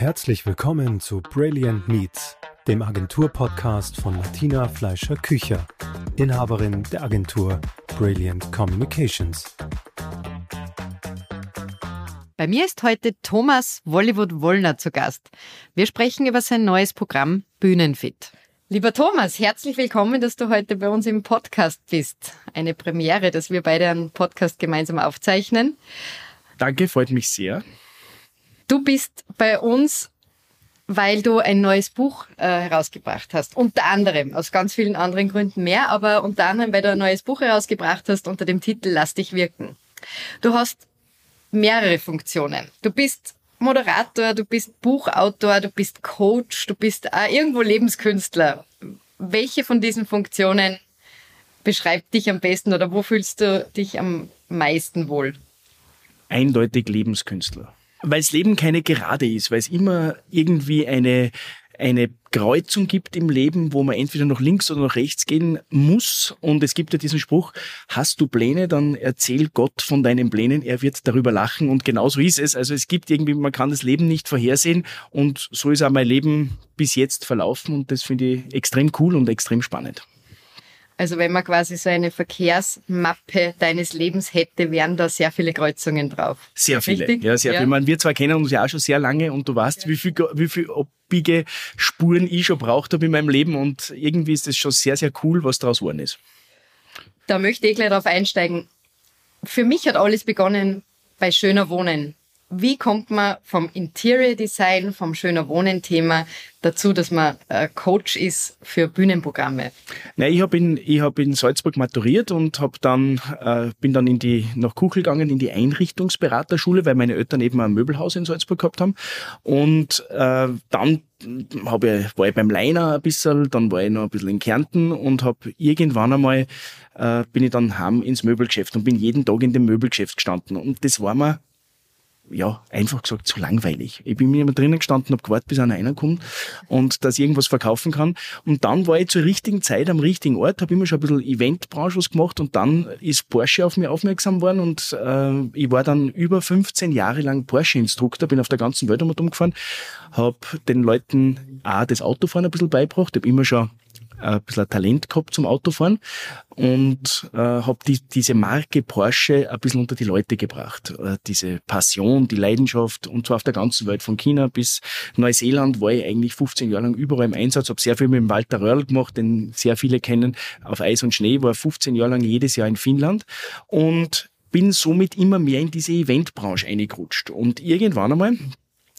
Herzlich willkommen zu Brilliant Meets, dem Agenturpodcast von Martina Fleischer Kücher, Inhaberin der Agentur Brilliant Communications. Bei mir ist heute Thomas Wollywood Wollner zu Gast. Wir sprechen über sein neues Programm Bühnenfit. Lieber Thomas, herzlich willkommen, dass du heute bei uns im Podcast bist. Eine Premiere, dass wir beide einen Podcast gemeinsam aufzeichnen. Danke, freut mich sehr. Du bist bei uns, weil du ein neues Buch äh, herausgebracht hast. Unter anderem, aus ganz vielen anderen Gründen mehr, aber unter anderem, weil du ein neues Buch herausgebracht hast unter dem Titel Lass dich wirken. Du hast mehrere Funktionen. Du bist Moderator, du bist Buchautor, du bist Coach, du bist auch irgendwo Lebenskünstler. Welche von diesen Funktionen beschreibt dich am besten oder wo fühlst du dich am meisten wohl? Eindeutig Lebenskünstler weil das Leben keine Gerade ist, weil es immer irgendwie eine, eine Kreuzung gibt im Leben, wo man entweder nach links oder nach rechts gehen muss. Und es gibt ja diesen Spruch, hast du Pläne, dann erzähl Gott von deinen Plänen, er wird darüber lachen. Und genauso ist es. Also es gibt irgendwie, man kann das Leben nicht vorhersehen. Und so ist auch mein Leben bis jetzt verlaufen. Und das finde ich extrem cool und extrem spannend. Also wenn man quasi so eine Verkehrsmappe deines Lebens hätte, wären da sehr viele Kreuzungen drauf. Sehr viele, Richtig? ja, sehr ja. viele. wir zwei kennen uns ja auch schon sehr lange und du weißt, ja. wie viel, wie viel abbiege Spuren ich schon braucht habe in meinem Leben und irgendwie ist das schon sehr, sehr cool, was daraus geworden ist. Da möchte ich gleich darauf einsteigen. Für mich hat alles begonnen bei schöner Wohnen wie kommt man vom Interior Design, vom schöner Wohnen Thema dazu, dass man äh, Coach ist für Bühnenprogramme? Nein, ich habe in, hab in Salzburg maturiert und hab dann, äh, bin dann in die, nach Kuchel gegangen in die Einrichtungsberaterschule, weil meine Eltern eben ein Möbelhaus in Salzburg gehabt haben. Und äh, dann hab ich, war ich beim Leiner ein bisschen, dann war ich noch ein bisschen in Kärnten und habe irgendwann einmal äh, bin ich dann heim ins Möbelgeschäft und bin jeden Tag in dem Möbelgeschäft gestanden. Und das war mir ja, einfach gesagt, zu langweilig. Ich bin mir immer drinnen gestanden, habe gewartet, bis einer reinkommt und dass ich irgendwas verkaufen kann. Und dann war ich zur richtigen Zeit am richtigen Ort, habe immer schon ein bisschen Eventbranche was gemacht und dann ist Porsche auf mich aufmerksam worden und äh, ich war dann über 15 Jahre lang Porsche-Instruktor, bin auf der ganzen Welt umgefahren, habe den Leuten auch das Autofahren ein bisschen beigebracht, habe immer schon ein bisschen Talent gehabt zum Autofahren und äh, habe die, diese Marke Porsche ein bisschen unter die Leute gebracht. Äh, diese Passion, die Leidenschaft und zwar auf der ganzen Welt, von China bis Neuseeland war ich eigentlich 15 Jahre lang überall im Einsatz, habe sehr viel mit dem Walter Röhrl gemacht, den sehr viele kennen, auf Eis und Schnee, war 15 Jahre lang jedes Jahr in Finnland und bin somit immer mehr in diese Eventbranche eingerutscht. Und irgendwann einmal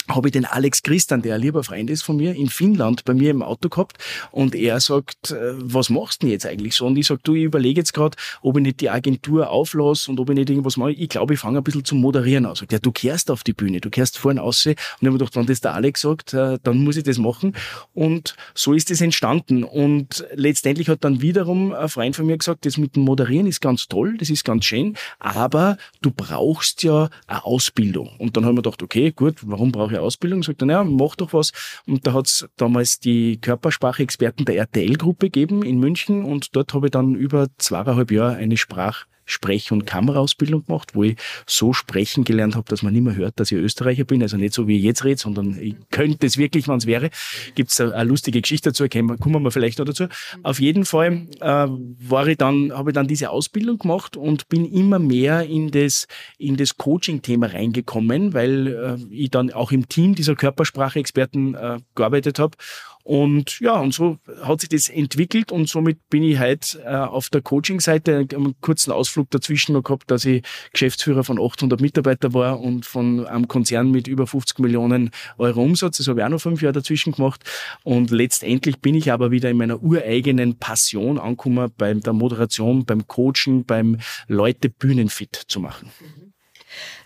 habe ich den Alex Christian, der ein lieber Freund ist von mir, in Finnland bei mir im Auto gehabt und er sagt, äh, was machst du denn jetzt eigentlich so? Und ich sag, du, ich überlege jetzt gerade, ob ich nicht die Agentur auflasse und ob ich nicht irgendwas mache. Ich glaube, ich fange ein bisschen zum Moderieren an. Sagt, ja, du kehrst auf die Bühne, du kehrst vorne aus. Und ich habe gedacht, wenn das der Alex sagt, äh, dann muss ich das machen. Und so ist es entstanden. Und letztendlich hat dann wiederum ein Freund von mir gesagt, das mit dem Moderieren ist ganz toll, das ist ganz schön, aber du brauchst ja eine Ausbildung. Und dann haben wir gedacht, okay, gut, warum brauche ich Ausbildung, sagt er, naja, mach doch was. Und da hat es damals die Körpersprache-Experten der RTL-Gruppe gegeben in München und dort habe ich dann über zweieinhalb Jahre eine Sprach- Sprech- und Kameraausbildung gemacht, wo ich so sprechen gelernt habe, dass man nicht mehr hört, dass ich Österreicher bin. Also nicht so, wie ich jetzt rede, sondern ich könnte es wirklich, wenn es wäre. Gibt es eine, lustige Geschichte dazu, kommen wir vielleicht noch dazu. Auf jeden Fall äh, war ich dann, habe ich dann diese Ausbildung gemacht und bin immer mehr in das, in das Coaching-Thema reingekommen, weil äh, ich dann auch im Team dieser Körpersprache-Experten äh, gearbeitet habe und ja, und so hat sich das entwickelt und somit bin ich heute äh, auf der Coaching-Seite einen kurzen Ausflug dazwischen noch gehabt, dass ich Geschäftsführer von 800 Mitarbeitern war und von einem Konzern mit über 50 Millionen Euro Umsatz. Das habe ich auch noch fünf Jahre dazwischen gemacht. Und letztendlich bin ich aber wieder in meiner ureigenen Passion angekommen, bei der Moderation, beim Coachen, beim Leute Bühnenfit zu machen. Mhm.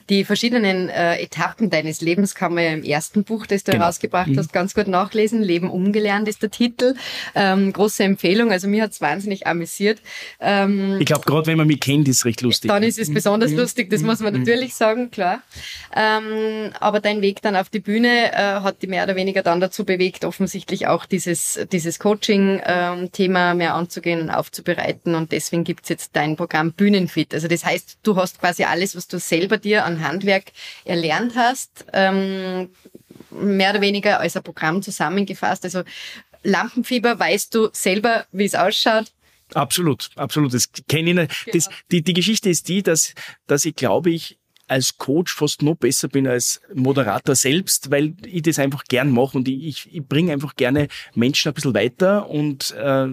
Die verschiedenen äh, Etappen deines Lebens kann man ja im ersten Buch, das du genau. herausgebracht mhm. hast, ganz gut nachlesen. Leben umgelernt ist der Titel. Ähm, große Empfehlung. Also mir hat's wahnsinnig amüsiert. Ähm, ich glaube, gerade wenn man mich kennt, ist es recht lustig. Dann ist es besonders mhm. lustig, das mhm. muss man mhm. natürlich sagen, klar. Ähm, aber dein Weg dann auf die Bühne äh, hat dich mehr oder weniger dann dazu bewegt, offensichtlich auch dieses, dieses Coaching-Thema ähm, mehr anzugehen und aufzubereiten. Und deswegen gibt's jetzt dein Programm Bühnenfit. Also das heißt, du hast quasi alles, was du selber dir an Handwerk erlernt hast, ähm, mehr oder weniger als ein Programm zusammengefasst. Also Lampenfieber, weißt du selber, wie es ausschaut? Absolut, absolut. Das kenne ich. Nicht. Das, genau. die, die Geschichte ist die, dass, dass ich glaube ich als Coach fast noch besser bin als Moderator selbst, weil ich das einfach gern mache und ich, ich, ich bringe einfach gerne Menschen ein bisschen weiter und äh,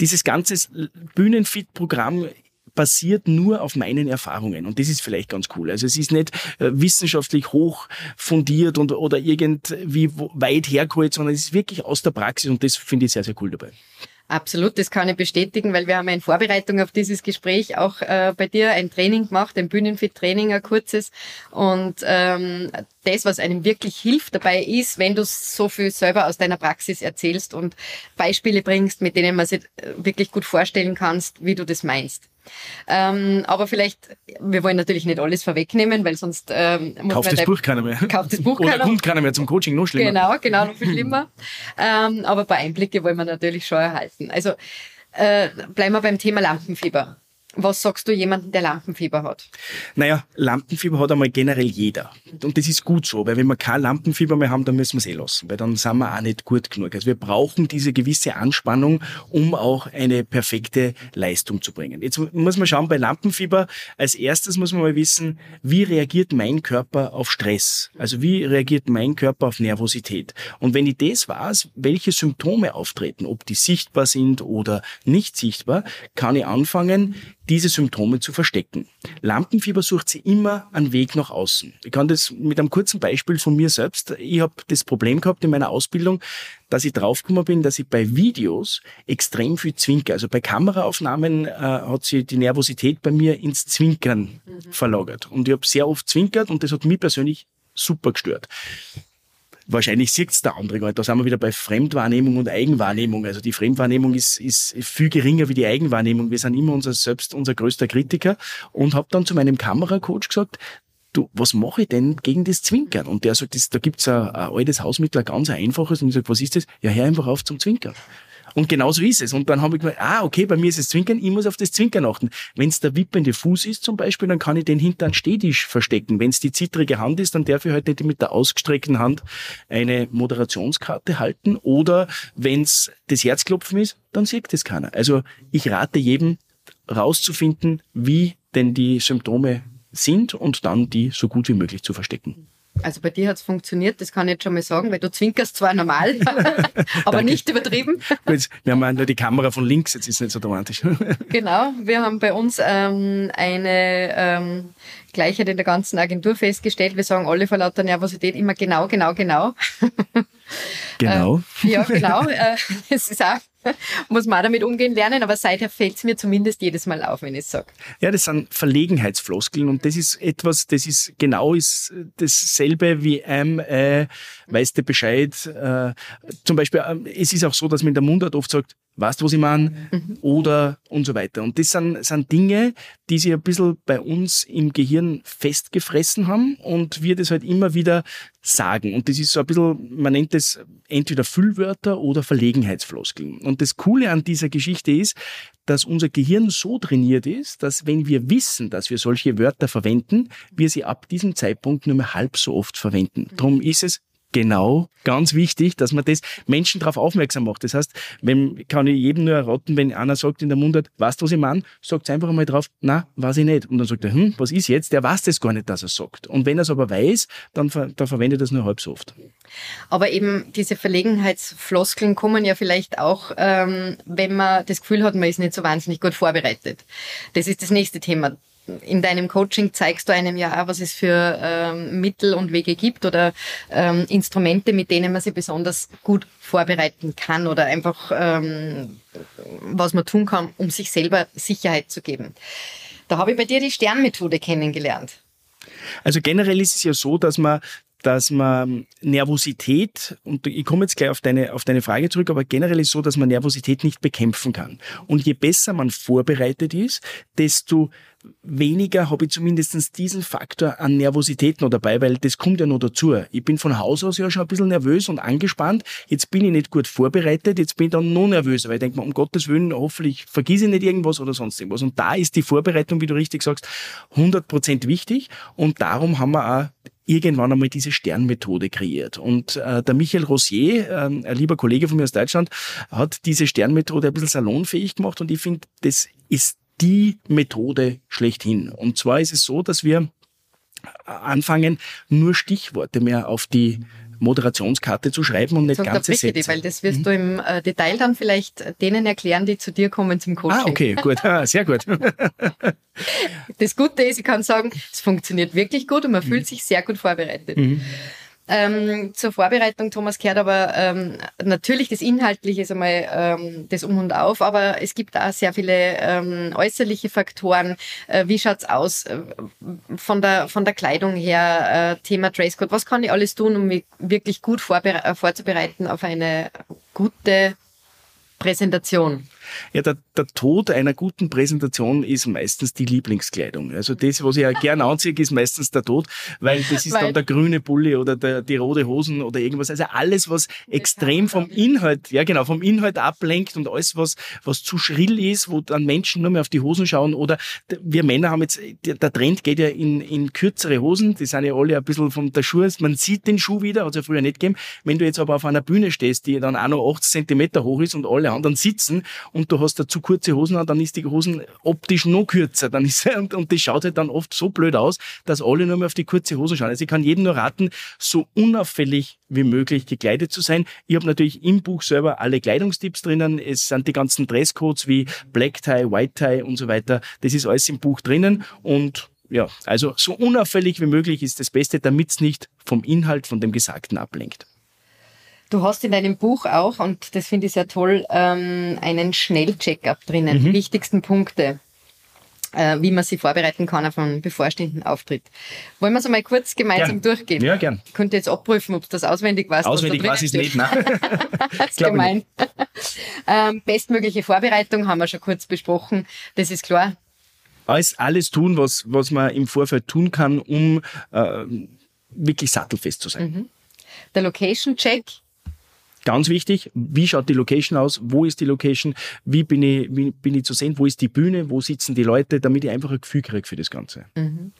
dieses ganze Bühnenfit-Programm basiert nur auf meinen Erfahrungen. Und das ist vielleicht ganz cool. Also es ist nicht äh, wissenschaftlich hoch fundiert und, oder irgendwie weit hergeholt, sondern es ist wirklich aus der Praxis und das finde ich sehr, sehr cool dabei. Absolut, das kann ich bestätigen, weil wir haben in Vorbereitung auf dieses Gespräch auch äh, bei dir ein Training gemacht, ein Bühnenfit-Training, ein kurzes. Und ähm, das, was einem wirklich hilft dabei ist, wenn du so viel selber aus deiner Praxis erzählst und Beispiele bringst, mit denen man sich äh, wirklich gut vorstellen kannst, wie du das meinst. Ähm, aber vielleicht, wir wollen natürlich nicht alles vorwegnehmen, weil sonst ähm, kauft das Buch keiner mehr. Kauft das Buch Oder keiner. kommt keiner mehr zum Coaching, noch schlimmer. Genau, genau, noch viel schlimmer. ähm, aber ein paar Einblicke wollen wir natürlich schon erhalten. Also äh, bleiben wir beim Thema Lampenfieber. Was sagst du jemandem, der Lampenfieber hat? Naja, Lampenfieber hat einmal generell jeder. Und das ist gut so, weil wenn wir kein Lampenfieber mehr haben, dann müssen wir es eh lassen, weil dann sind wir auch nicht gut genug. Also wir brauchen diese gewisse Anspannung, um auch eine perfekte Leistung zu bringen. Jetzt muss man schauen, bei Lampenfieber, als erstes muss man mal wissen, wie reagiert mein Körper auf Stress? Also wie reagiert mein Körper auf Nervosität? Und wenn ich das weiß, welche Symptome auftreten, ob die sichtbar sind oder nicht sichtbar, kann ich anfangen, diese Symptome zu verstecken. Lampenfieber sucht sie immer einen Weg nach außen. Ich kann das mit einem kurzen Beispiel von mir selbst. Ich habe das Problem gehabt in meiner Ausbildung, dass ich draufgekommen bin, dass ich bei Videos extrem viel zwinker. Also bei Kameraaufnahmen äh, hat sich die Nervosität bei mir ins Zwinkern mhm. verlagert. Und ich habe sehr oft zwinkert und das hat mich persönlich super gestört wahrscheinlich sieht es der andere gar nicht. Da sind wir wieder bei Fremdwahrnehmung und Eigenwahrnehmung. Also die Fremdwahrnehmung ist, ist viel geringer wie die Eigenwahrnehmung. Wir sind immer unser selbst unser größter Kritiker und habe dann zu meinem Kameracoach gesagt, du, was mache ich denn gegen das Zwinkern? Und der sagt, das, da gibt's ein, ein altes Hausmittel, ein ganz einfaches. Und ich sage, was ist das? Ja, hör einfach auf zum Zwinkern. Und genau so ist es. Und dann habe ich gedacht, ah, okay, bei mir ist es Zwinkern, ich muss auf das Zwinkern achten. Wenn es der wippende Fuß ist zum Beispiel, dann kann ich den hinter einen Stehtisch verstecken. Wenn es die zittrige Hand ist, dann darf ich halt nicht mit der ausgestreckten Hand eine Moderationskarte halten. Oder wenn es das Herzklopfen ist, dann sieht das keiner. Also ich rate jedem, rauszufinden, wie denn die Symptome sind und dann die so gut wie möglich zu verstecken. Also bei dir hat es funktioniert, das kann ich jetzt schon mal sagen, weil du zwinkerst zwar normal, aber nicht übertrieben. Gut, wir haben nur die Kamera von links, jetzt ist es nicht so dramatisch. genau, wir haben bei uns ähm, eine ähm, Gleichheit in der ganzen Agentur festgestellt. Wir sagen alle vor lauter Nervosität immer genau, genau, genau. Genau. Äh, ja, genau. Äh, es ist auch muss man auch damit umgehen lernen, aber seither fällt es mir zumindest jedes Mal auf, wenn ich es sage. Ja, das sind Verlegenheitsfloskeln und das ist etwas, das ist genau ist dasselbe wie ähm, äh, weißt du Bescheid. Äh, zum Beispiel, äh, es ist auch so, dass man in der Mundart oft sagt, weißt du, was ich meine? Mhm. Oder und so weiter. Und das sind, sind Dinge, die sich ein bisschen bei uns im Gehirn festgefressen haben und wir das halt immer wieder sagen. Und das ist so ein bisschen, man nennt das entweder Füllwörter oder Verlegenheitsfloskeln. Und das Coole an dieser Geschichte ist, dass unser Gehirn so trainiert ist, dass wenn wir wissen, dass wir solche Wörter verwenden, wir sie ab diesem Zeitpunkt nur mehr halb so oft verwenden. Darum ist es Genau, ganz wichtig, dass man das Menschen darauf aufmerksam macht. Das heißt, wenn, kann ich jedem nur erraten, wenn einer sagt in der Mundart, weißt du, was ich meine, sagt einfach einmal drauf, na, weiß ich nicht. Und dann sagt er, hm, was ist jetzt? Der weiß das gar nicht, dass er sagt. Und wenn er es aber weiß, dann, dann verwendet er es nur halb so oft. Aber eben diese Verlegenheitsfloskeln kommen ja vielleicht auch, ähm, wenn man das Gefühl hat, man ist nicht so wahnsinnig gut vorbereitet. Das ist das nächste Thema in deinem Coaching zeigst du einem ja auch, was es für ähm, Mittel und Wege gibt oder ähm, Instrumente, mit denen man sich besonders gut vorbereiten kann oder einfach ähm, was man tun kann, um sich selber Sicherheit zu geben. Da habe ich bei dir die Sternmethode kennengelernt. Also generell ist es ja so, dass man dass man Nervosität, und ich komme jetzt gleich auf deine, auf deine Frage zurück, aber generell ist so, dass man Nervosität nicht bekämpfen kann. Und je besser man vorbereitet ist, desto weniger habe ich zumindest diesen Faktor an Nervosität noch dabei, weil das kommt ja noch dazu. Ich bin von Haus aus ja schon ein bisschen nervös und angespannt. Jetzt bin ich nicht gut vorbereitet, jetzt bin ich dann noch nervöser, weil ich denke mir, um Gottes Willen, hoffentlich vergieße ich nicht irgendwas oder sonst irgendwas. Und da ist die Vorbereitung, wie du richtig sagst, 100% wichtig und darum haben wir auch irgendwann einmal diese Sternmethode kreiert. Und äh, der Michael Rosier, äh, ein lieber Kollege von mir aus Deutschland, hat diese Sternmethode ein bisschen salonfähig gemacht und ich finde, das ist die Methode schlechthin. Und zwar ist es so, dass wir anfangen, nur Stichworte mehr auf die Moderationskarte zu schreiben und nicht Sag ganze Sätze. Die, weil das wirst mhm. du im äh, Detail dann vielleicht denen erklären, die zu dir kommen zum Coaching. Ah, okay, gut, ah, sehr gut. das Gute ist, ich kann sagen, es funktioniert wirklich gut und man mhm. fühlt sich sehr gut vorbereitet. Mhm. Ähm, zur Vorbereitung, Thomas, kehrt aber ähm, natürlich das Inhaltliche ist einmal ähm, das Um und Auf, aber es gibt auch sehr viele ähm, äußerliche Faktoren. Äh, wie schaut's aus äh, von, der, von der Kleidung her, äh, Thema Dresscode? Was kann ich alles tun, um mich wirklich gut äh, vorzubereiten auf eine gute Präsentation? Ja, der, der Tod einer guten Präsentation ist meistens die Lieblingskleidung. Also das, was ich ja gern anziehe, ist meistens der Tod, weil das ist weil dann der grüne Bulli oder der, die rote Hosen oder irgendwas. Also alles, was extrem vom Inhalt, ja genau, vom Inhalt ablenkt und alles, was, was zu schrill ist, wo dann Menschen nur mehr auf die Hosen schauen oder wir Männer haben jetzt, der Trend geht ja in, in kürzere Hosen, die sind ja alle ein bisschen von der Schuhe, man sieht den Schuh wieder, hat es ja früher nicht gegeben. Wenn du jetzt aber auf einer Bühne stehst, die dann auch noch 80 Zentimeter hoch ist und alle anderen sitzen und du hast da zu kurze Hosen an, dann ist die Hosen optisch noch kürzer. Dann ist, und, und das schaut halt dann oft so blöd aus, dass alle nur mehr auf die kurze Hose schauen. Also ich kann jedem nur raten, so unauffällig wie möglich gekleidet zu sein. Ich habe natürlich im Buch selber alle Kleidungstipps drinnen. Es sind die ganzen Dresscodes wie Black Tie, White Tie und so weiter. Das ist alles im Buch drinnen und ja, also so unauffällig wie möglich ist das Beste, damit es nicht vom Inhalt, von dem Gesagten ablenkt. Du hast in deinem Buch auch, und das finde ich sehr toll, ähm, einen Schnellcheck-up drinnen. Mhm. Die wichtigsten Punkte, äh, wie man sich vorbereiten kann auf einen bevorstehenden Auftritt. Wollen wir es einmal kurz gemeinsam gern. durchgehen? Ja, gern. Ich könnte jetzt abprüfen, ob du das auswendig weißt. Auswendig ich es nicht, nein. das ist gemein. ähm, bestmögliche Vorbereitung haben wir schon kurz besprochen. Das ist klar. Alles, alles tun, was, was man im Vorfeld tun kann, um äh, wirklich sattelfest zu sein. Mhm. Der Location-Check Ganz wichtig, wie schaut die Location aus? Wo ist die Location? Wie bin ich, wie bin ich zu sehen? Wo ist die Bühne? Wo sitzen die Leute? Damit ich einfach ein Gefühl kriege für das Ganze. Mhm.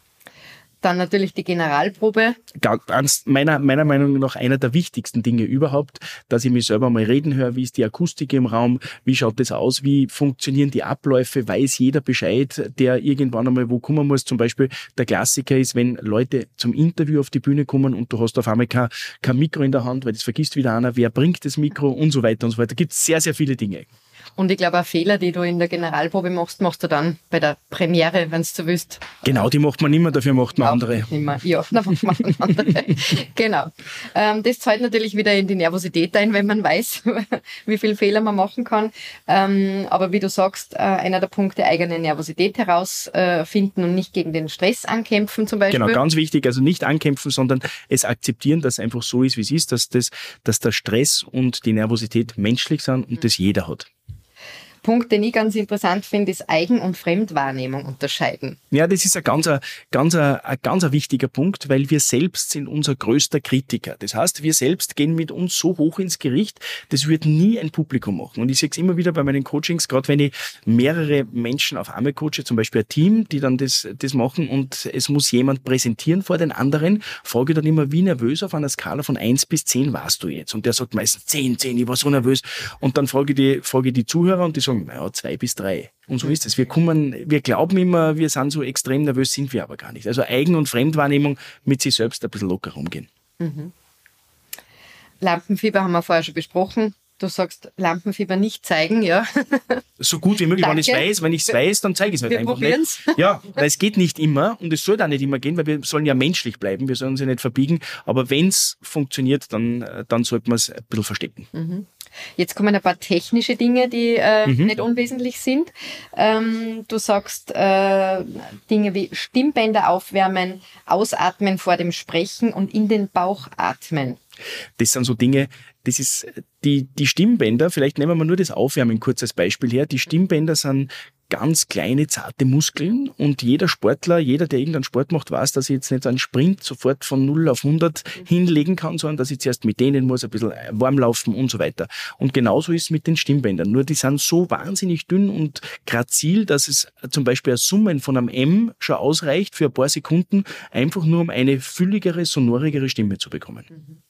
Dann natürlich die Generalprobe. Ganz meiner, meiner Meinung nach einer der wichtigsten Dinge überhaupt, dass ich mich selber mal reden höre, wie ist die Akustik im Raum, wie schaut das aus, wie funktionieren die Abläufe, weiß jeder Bescheid, der irgendwann einmal wo kommen muss. Zum Beispiel der Klassiker ist, wenn Leute zum Interview auf die Bühne kommen und du hast auf einmal kein, kein Mikro in der Hand, weil das vergisst wieder einer, wer bringt das Mikro und so weiter und so weiter. Da gibt es sehr, sehr viele Dinge. Und ich glaube, auch Fehler, die du in der Generalprobe machst, machst du dann bei der Premiere, wenn du so willst. Genau, die macht man mehr, dafür macht man andere. Nimmer. Ja, da macht man andere. genau. Ähm, das zahlt natürlich wieder in die Nervosität ein, wenn man weiß, wie viel Fehler man machen kann. Ähm, aber wie du sagst, äh, einer der Punkte, eigene Nervosität herausfinden und nicht gegen den Stress ankämpfen zum Beispiel. Genau, ganz wichtig. Also nicht ankämpfen, sondern es akzeptieren, dass es einfach so ist, wie es ist, dass, das, dass der Stress und die Nervosität menschlich sind und mhm. das jeder hat. Punkt, den ich ganz interessant finde, ist Eigen- und Fremdwahrnehmung unterscheiden. Ja, das ist ein ganz, ganz, ein ganz wichtiger Punkt, weil wir selbst sind unser größter Kritiker. Das heißt, wir selbst gehen mit uns so hoch ins Gericht, das wird nie ein Publikum machen. Und ich sehe es immer wieder bei meinen Coachings, gerade wenn ich mehrere Menschen auf einmal coache, zum Beispiel ein Team, die dann das, das machen und es muss jemand präsentieren vor den anderen, frage ich dann immer, wie nervös auf einer Skala von eins bis zehn warst du jetzt? Und der sagt meistens zehn, zehn, ich war so nervös. Und dann frage ich die, frage ich die Zuhörer und die sagen, sagen, naja, zwei bis drei. Und so ist es. Wir kommen, wir glauben immer, wir sind so extrem nervös, sind wir aber gar nicht. Also Eigen- und Fremdwahrnehmung mit sich selbst ein bisschen locker umgehen. Mhm. Lampenfieber haben wir vorher schon besprochen. Du sagst, Lampenfieber nicht zeigen, ja. So gut wie möglich. Wenn ich es weiß, wenn ich es weiß, dann zeige ich es halt wir einfach probieren's. nicht. Ja, weil es geht nicht immer und es soll auch nicht immer gehen, weil wir sollen ja menschlich bleiben, wir sollen uns ja nicht verbiegen. Aber wenn es funktioniert, dann, dann sollte man es ein bisschen verstecken. Mhm. Jetzt kommen ein paar technische Dinge, die äh, mhm. nicht unwesentlich sind. Ähm, du sagst äh, Dinge wie Stimmbänder aufwärmen, ausatmen vor dem Sprechen und in den Bauch atmen. Das sind so Dinge, das ist die, die Stimmbänder, vielleicht nehmen wir nur das Aufwärmen kurz als Beispiel her. Die Stimmbänder sind ganz kleine, zarte Muskeln und jeder Sportler, jeder, der irgendeinen Sport macht, weiß, dass ich jetzt nicht einen Sprint sofort von 0 auf 100 hinlegen kann, sondern dass ich zuerst mit denen muss, ein bisschen warm laufen und so weiter. Und genauso ist es mit den Stimmbändern. Nur die sind so wahnsinnig dünn und grazil, dass es zum Beispiel ein Summen von einem M schon ausreicht für ein paar Sekunden, einfach nur um eine fülligere, sonorigere Stimme zu bekommen.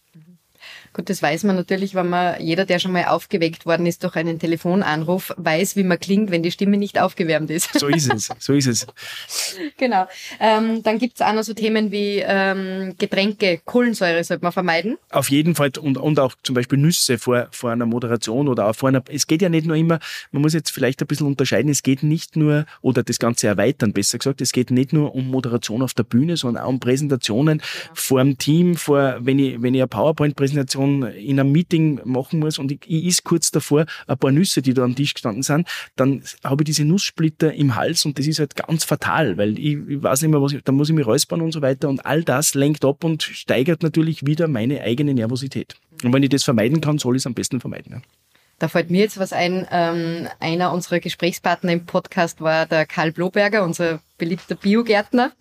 Gut, das weiß man natürlich, wenn man, jeder, der schon mal aufgeweckt worden ist durch einen Telefonanruf, weiß, wie man klingt, wenn die Stimme nicht aufgewärmt ist. So ist es, so ist es. genau. Ähm, dann gibt's auch noch so Themen wie ähm, Getränke, Kohlensäure sollte man vermeiden. Auf jeden Fall und, und auch zum Beispiel Nüsse vor, vor einer Moderation oder auch vor einer, es geht ja nicht nur immer, man muss jetzt vielleicht ein bisschen unterscheiden, es geht nicht nur, oder das Ganze erweitern, besser gesagt, es geht nicht nur um Moderation auf der Bühne, sondern auch um Präsentationen ja. vor dem Team, vor, wenn ich, wenn ich eine PowerPoint-Präsentation schon in einem Meeting machen muss und ich, ich is kurz davor ein paar Nüsse, die da am Tisch gestanden sind, dann habe ich diese Nusssplitter im Hals und das ist halt ganz fatal, weil ich, ich weiß nicht mehr, was ich, da muss ich mich räuspern und so weiter und all das lenkt ab und steigert natürlich wieder meine eigene Nervosität. Und wenn ich das vermeiden kann, soll ich es am besten vermeiden. Ja. Da fällt mir jetzt was ein. Ähm, einer unserer Gesprächspartner im Podcast war der Karl Bloberger, unser beliebter Biogärtner,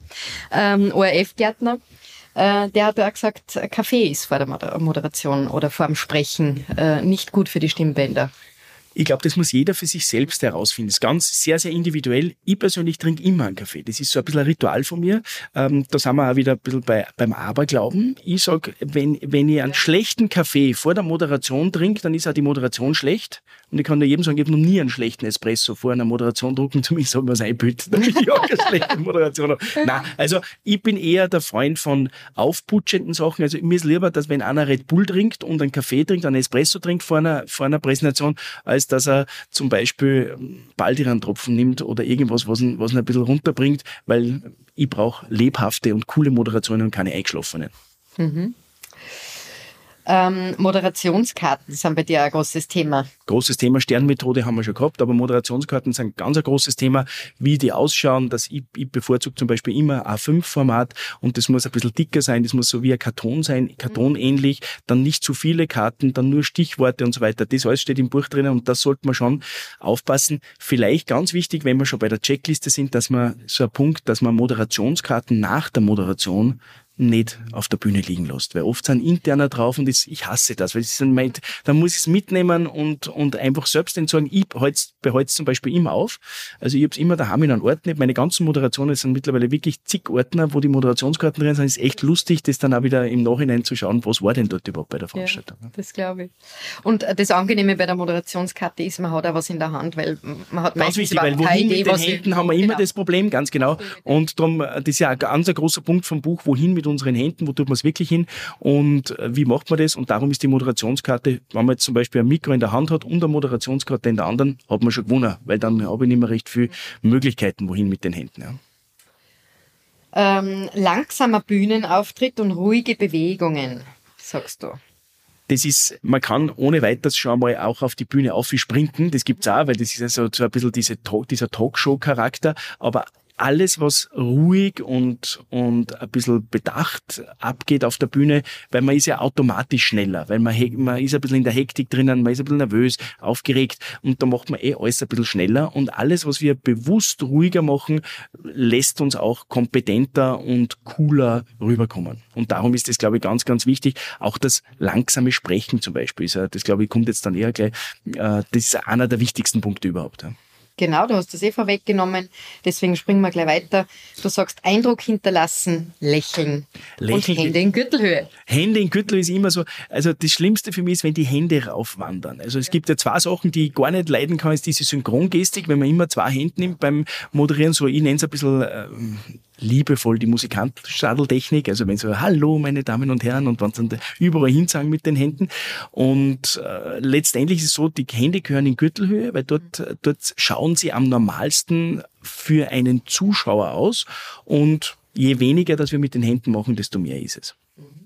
ähm, ORF-Gärtner. Äh, der hat auch gesagt, Kaffee ist vor der Moderation oder vor dem Sprechen äh, nicht gut für die Stimmbänder. Ich glaube, das muss jeder für sich selbst herausfinden. Das ist ganz sehr, sehr individuell. Ich persönlich trinke immer einen Kaffee. Das ist so ein bisschen ein Ritual von mir. Ähm, da sind wir auch wieder ein bisschen bei, beim Aberglauben. Ich sage, wenn, wenn ich einen schlechten Kaffee vor der Moderation trinke, dann ist auch die Moderation schlecht. Und ich kann nur jedem sagen, ich habe noch nie einen schlechten Espresso vor einer Moderation drucken. Zumindest soll man es einbilden, damit ich auch keine schlechte Moderation habe. Nein, also ich bin eher der Freund von aufputschenden Sachen. Also mir ist lieber, dass wenn einer Red Bull trinkt und einen Kaffee trinkt, einen Espresso trinkt vor einer, vor einer Präsentation, als als dass er zum Beispiel Baldiran-Tropfen nimmt oder irgendwas, was ihn, was ihn ein bisschen runterbringt, weil ich brauche lebhafte und coole Moderationen und keine eingeschlafenen. Mhm. Ähm, Moderationskarten sind bei dir ein großes Thema. Großes Thema. Sternmethode haben wir schon gehabt, aber Moderationskarten sind ganz ein großes Thema. Wie die ausschauen, dass ich, ich bevorzuge zum Beispiel immer A5-Format und das muss ein bisschen dicker sein, das muss so wie ein Karton sein, kartonähnlich, dann nicht zu viele Karten, dann nur Stichworte und so weiter. Das alles steht im Buch drinnen und das sollte man schon aufpassen. Vielleicht ganz wichtig, wenn wir schon bei der Checkliste sind, dass man so ein Punkt, dass man Moderationskarten nach der Moderation nicht auf der Bühne liegen lässt. Weil oft sind interner drauf und das, ich hasse das, weil es meint, dann muss ich es mitnehmen und, und einfach selbst entsorgen. Ich behalte es zum Beispiel immer auf. Also ich habe es immer daheim in einem Ordner. Meine ganzen Moderationen sind mittlerweile wirklich zig Ordner, wo die Moderationskarten drin sind. Es ist echt lustig, das dann auch wieder im Nachhinein zu schauen, was war denn dort überhaupt bei der Veranstaltung. Ja, das glaube ich. Und das Angenehme bei der Moderationskarte ist, man hat auch was in der Hand, weil man hat ganz wichtig, weil wohin Idee, mit den Händen haben wir immer genau. das Problem, ganz genau. Und darum, das ist ja ein ganz großer Punkt vom Buch, wohin mit mit unseren Händen, wo tut man es wirklich hin und äh, wie macht man das? Und darum ist die Moderationskarte, wenn man jetzt zum Beispiel ein Mikro in der Hand hat und eine Moderationskarte in der anderen, hat man schon gewonnen, weil dann habe ich nicht mehr recht viele Möglichkeiten, wohin mit den Händen. Ja. Ähm, langsamer Bühnenauftritt und ruhige Bewegungen, sagst du das ist, man kann ohne weiteres schon mal auch auf die Bühne aufsprinten. Das gibt's auch, weil das ist also so ein bisschen diese, dieser Talkshow-Charakter. Aber alles, was ruhig und, und ein bisschen bedacht abgeht auf der Bühne, weil man ist ja automatisch schneller, weil man, man ist ein bisschen in der Hektik drinnen, man ist ein bisschen nervös, aufgeregt und da macht man eh alles ein bisschen schneller und alles, was wir bewusst ruhiger machen, lässt uns auch kompetenter und cooler rüberkommen. Und darum ist das, glaube ich, ganz, ganz wichtig. Auch das langsame Sprechen zum Beispiel, das glaube ich, kommt jetzt dann eher gleich, äh, das ist einer der wichtigsten Punkte überhaupt. Genau, du hast das eh vorweggenommen. Deswegen springen wir gleich weiter. Du sagst Eindruck hinterlassen, lächeln, lächeln. und Hände in Gürtelhöhe. Hände in Gürtelhöhe ist immer so. Also das Schlimmste für mich ist, wenn die Hände raufwandern. Also es ja. gibt ja zwei Sachen, die ich gar nicht leiden kann, ist diese Synchrongestik, wenn man immer zwei Hände nimmt beim Moderieren. So, ich nenne es ein bisschen ähm, liebevoll die Musikantstadeltechnik, also wenn so Hallo meine Damen und Herren und wenn sie dann überall hinsagen mit den Händen und äh, letztendlich ist es so, die Hände gehören in Gürtelhöhe, weil dort, dort schauen sie am normalsten für einen Zuschauer aus und je weniger, dass wir mit den Händen machen, desto mehr ist es.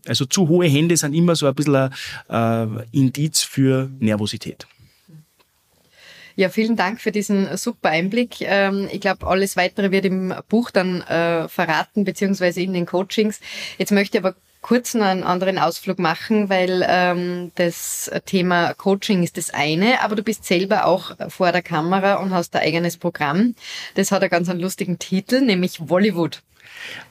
Also zu hohe Hände sind immer so ein bisschen ein äh, Indiz für Nervosität. Ja, vielen Dank für diesen super Einblick. Ähm, ich glaube, alles weitere wird im Buch dann äh, verraten, beziehungsweise in den Coachings. Jetzt möchte ich aber kurz noch einen anderen Ausflug machen, weil ähm, das Thema Coaching ist das eine, aber du bist selber auch vor der Kamera und hast ein eigenes Programm. Das hat einen ganz einen lustigen Titel, nämlich Bollywood.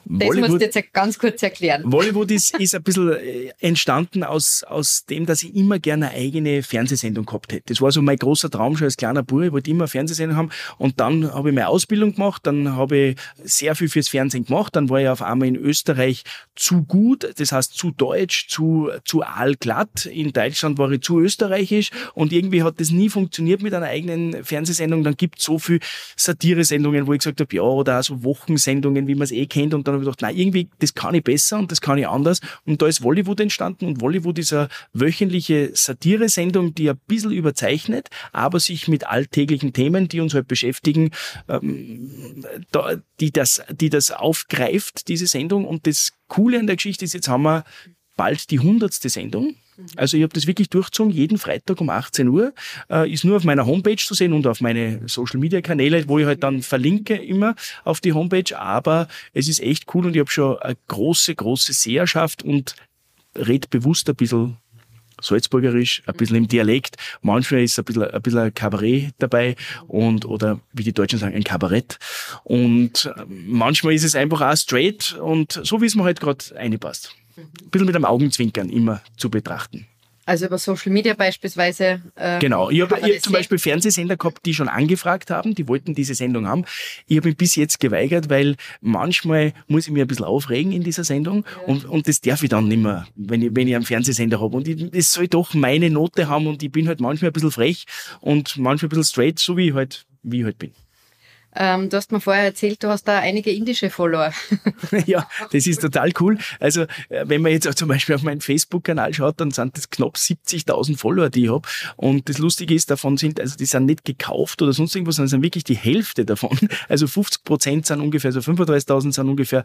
Das musst du jetzt ganz kurz erklären. Bollywood ist, ist ein bisschen äh, entstanden aus, aus dem, dass ich immer gerne eine eigene Fernsehsendung gehabt hätte. Das war so mein großer Traum schon als kleiner Bub. Ich wollte immer eine Fernsehsendung haben. Und dann habe ich meine Ausbildung gemacht. Dann habe ich sehr viel fürs Fernsehen gemacht. Dann war ich auf einmal in Österreich zu gut. Das heißt zu deutsch, zu, zu aalglatt. In Deutschland war ich zu österreichisch. Und irgendwie hat das nie funktioniert mit einer eigenen Fernsehsendung. Dann gibt es so viel Satire-Sendungen, wo ich gesagt habe, ja, oder auch so Wochensendungen, wie man es eh kennt. Und dann habe ich gedacht, nein, irgendwie, das kann ich besser und das kann ich anders. Und da ist Bollywood entstanden und Bollywood ist eine wöchentliche Satire-Sendung, die ein bisschen überzeichnet, aber sich mit alltäglichen Themen, die uns halt beschäftigen, ähm, da, die, das, die das aufgreift, diese Sendung. Und das Coole an der Geschichte ist, jetzt haben wir bald die hundertste Sendung. Also ich habe das wirklich durchgezogen, jeden Freitag um 18 Uhr. Äh, ist nur auf meiner Homepage zu sehen und auf meine Social-Media-Kanäle, wo ich halt dann verlinke immer auf die Homepage. Aber es ist echt cool und ich habe schon eine große, große Seherschaft und red bewusst ein bisschen salzburgerisch, ein bisschen im Dialekt. Manchmal ist ein bisschen, ein bisschen ein Kabarett dabei und, oder wie die Deutschen sagen, ein Kabarett. Und äh, manchmal ist es einfach auch straight und so wie es mir halt gerade einpasst ein bisschen mit einem Augenzwinkern immer zu betrachten. Also über Social Media beispielsweise. Äh, genau. Ich habe hab zum Beispiel Fernsehsender gehabt, die schon angefragt haben, die wollten diese Sendung haben. Ich habe mich bis jetzt geweigert, weil manchmal muss ich mich ein bisschen aufregen in dieser Sendung ja. und, und das darf ich dann nicht mehr, wenn ich, wenn ich einen Fernsehsender habe. Und es soll doch meine Note haben und ich bin halt manchmal ein bisschen frech und manchmal ein bisschen straight, so wie ich halt, wie ich halt bin. Ähm, du hast mir vorher erzählt, du hast da einige indische Follower. ja, das ist total cool. Also äh, wenn man jetzt auch zum Beispiel auf meinen Facebook-Kanal schaut, dann sind das knapp 70.000 Follower, die ich habe. Und das Lustige ist, davon sind, also die sind nicht gekauft oder sonst irgendwas, sondern sind wirklich die Hälfte davon. Also 50 Prozent sind ungefähr, also 35.000 sind ungefähr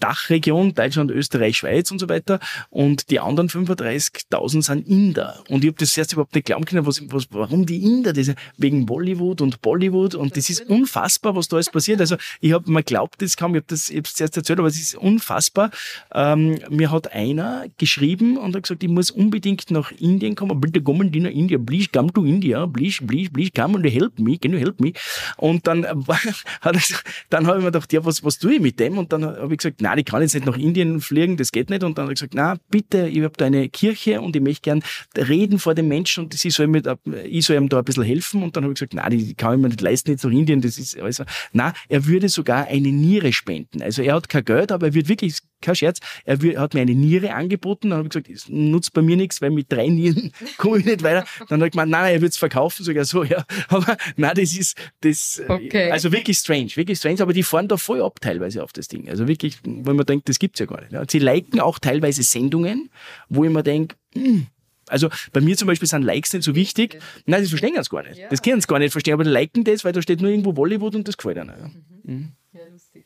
Dachregion, Deutschland, Österreich, Schweiz und so weiter. Und die anderen 35.000 sind Inder. Und ich habe das erst überhaupt nicht glauben können, was, was, warum die Inder, das, wegen Bollywood und Bollywood. Und das ist unfassbar unfassbar, was da alles passiert. Also ich habe mir glaubt das kaum, ich habe das ich zuerst erzählt, aber es ist unfassbar. Ähm, mir hat einer geschrieben und hat gesagt, ich muss unbedingt nach Indien kommen. Bitte kommen die nach Indien. Please come to India. Please, please, please come and help me. Can you help me? Und dann hat er, dann habe ich mir gedacht, ja, was, was tue ich mit dem? Und dann habe ich gesagt, nein, ich kann jetzt nicht nach Indien fliegen, das geht nicht. Und dann habe ich gesagt, na, bitte, ich habe da eine Kirche und ich möchte gern reden vor den Menschen und sie soll mir, ich soll ihm da ein bisschen helfen. Und dann habe ich gesagt, nein, die kann ich mir nicht leisten, jetzt nach Indien, das ist also, na, er würde sogar eine Niere spenden. Also er hat kein Geld, aber er wird wirklich, kein Scherz, er wird, hat mir eine Niere angeboten. Dann habe ich gesagt, das nutzt bei mir nichts, weil mit drei Nieren komme ich nicht weiter. Dann hat er gemeint, nein, er wird es verkaufen, sogar so, ja. Aber nein, das ist, das, okay. also wirklich strange, wirklich strange, aber die fahren da voll ab teilweise auf das Ding. Also wirklich, weil man denkt, das gibt's ja gar nicht. Sie liken auch teilweise Sendungen, wo ich mir denke, hm, also bei mir zum Beispiel sind Likes nicht so wichtig. Nein, das verstehen sie gar nicht. Ja. Das können sie gar nicht verstehen, aber die liken das, weil da steht nur irgendwo Bollywood und das gefällt ihnen. Ja. Mhm. Mhm. Ja, lustig.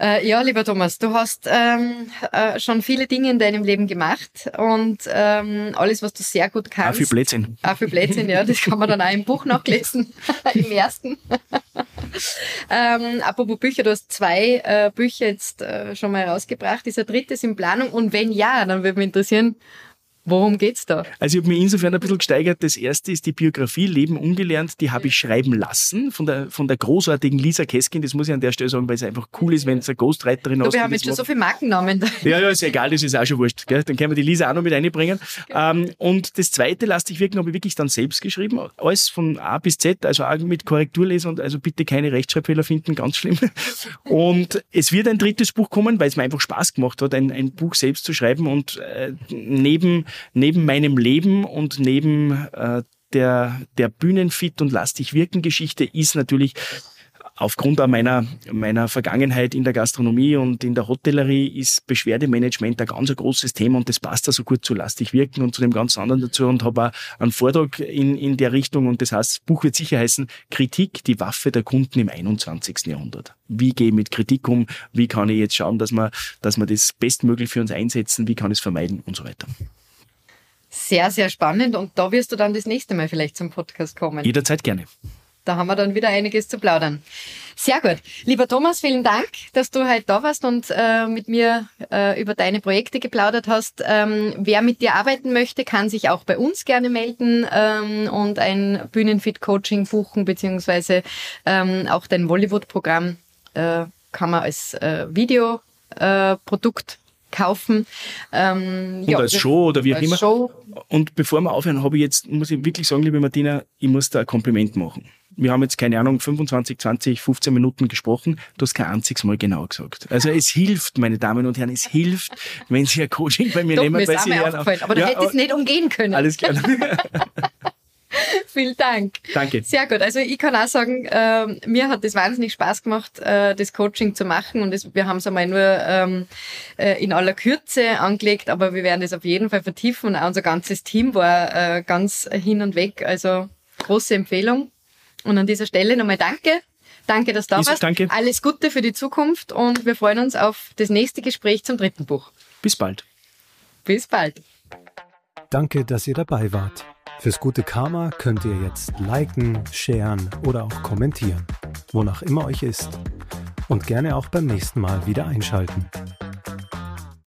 Äh, ja, lieber Thomas, du hast ähm, äh, schon viele Dinge in deinem Leben gemacht und ähm, alles, was du sehr gut kannst. Auch für Blödsinn. Auch für Blödsinn, ja, das kann man dann auch im Buch nachlesen, im ersten. ähm, apropos Bücher, du hast zwei äh, Bücher jetzt äh, schon mal rausgebracht. Ist ein drittes in Planung? Und wenn ja, dann würde mich interessieren, Worum geht's da? Also ich habe mich insofern ein bisschen gesteigert. Das erste ist die Biografie Leben ungelernt. Die habe ich schreiben lassen von der, von der großartigen Lisa Keskin. Das muss ich an der Stelle sagen, weil es einfach cool ist, wenn es eine Ghostwriterin ist. Wir haben jetzt schon so viele Markennamen. Ja, ja, ist egal, das ist auch schon wurscht. Gell? Dann können wir die Lisa auch noch mit einbringen. Ähm, und das zweite, Lass dich wirken, habe ich wirklich dann selbst geschrieben. Alles von A bis Z, also auch mit Korrekturlesen und also bitte keine Rechtschreibfehler finden, ganz schlimm. Und es wird ein drittes Buch kommen, weil es mir einfach Spaß gemacht hat, ein, ein Buch selbst zu schreiben und äh, neben neben meinem Leben und neben äh, der, der Bühnenfit und lastig wirken Geschichte ist natürlich aufgrund meiner, meiner Vergangenheit in der Gastronomie und in der Hotellerie ist Beschwerdemanagement ein ganz großes Thema und das passt da so gut zu lastig wirken und zu dem ganz anderen dazu und habe auch einen Vortrag in, in der Richtung und das heißt, das Buch wird sicher heißen Kritik, die Waffe der Kunden im 21. Jahrhundert. Wie gehe ich mit Kritik um? Wie kann ich jetzt schauen, dass wir, dass wir das bestmöglich für uns einsetzen? Wie kann ich es vermeiden und so weiter. Sehr, sehr spannend. Und da wirst du dann das nächste Mal vielleicht zum Podcast kommen. Jederzeit gerne. da haben wir dann wieder einiges zu plaudern. Sehr gut. Lieber Thomas, vielen Dank, dass du heute da warst und äh, mit mir äh, über deine Projekte geplaudert hast. Ähm, wer mit dir arbeiten möchte, kann sich auch bei uns gerne melden ähm, und ein Bühnenfit-Coaching buchen, beziehungsweise ähm, auch dein Bollywood-Programm äh, kann man als äh, Videoprodukt kaufen. Ähm, und ja, als Show oder wie auch immer. Show. Und bevor wir aufhören, habe ich jetzt, muss ich wirklich sagen, liebe Martina, ich muss da ein Kompliment machen. Wir haben jetzt, keine Ahnung, 25, 20, 15 Minuten gesprochen. Du hast kein einziges Mal genau gesagt. Also es hilft, meine Damen und Herren, es hilft, wenn Sie ein Coaching bei mir Doch, nehmen. Mir ist Sie aufgefallen, aber du ja, hättest es nicht umgehen können. Alles klar. Vielen Dank. Danke. Sehr gut. Also ich kann auch sagen, äh, mir hat es wahnsinnig Spaß gemacht, äh, das Coaching zu machen und das, wir haben es einmal nur ähm, äh, in aller Kürze angelegt, aber wir werden das auf jeden Fall vertiefen und auch unser ganzes Team war äh, ganz hin und weg. Also große Empfehlung. Und an dieser Stelle nochmal danke. Danke, dass du da warst. Danke. Alles Gute für die Zukunft und wir freuen uns auf das nächste Gespräch zum dritten Buch. Bis bald. Bis bald. Danke, dass ihr dabei wart. Fürs gute Karma könnt ihr jetzt liken, sharen oder auch kommentieren, wonach immer euch ist. Und gerne auch beim nächsten Mal wieder einschalten.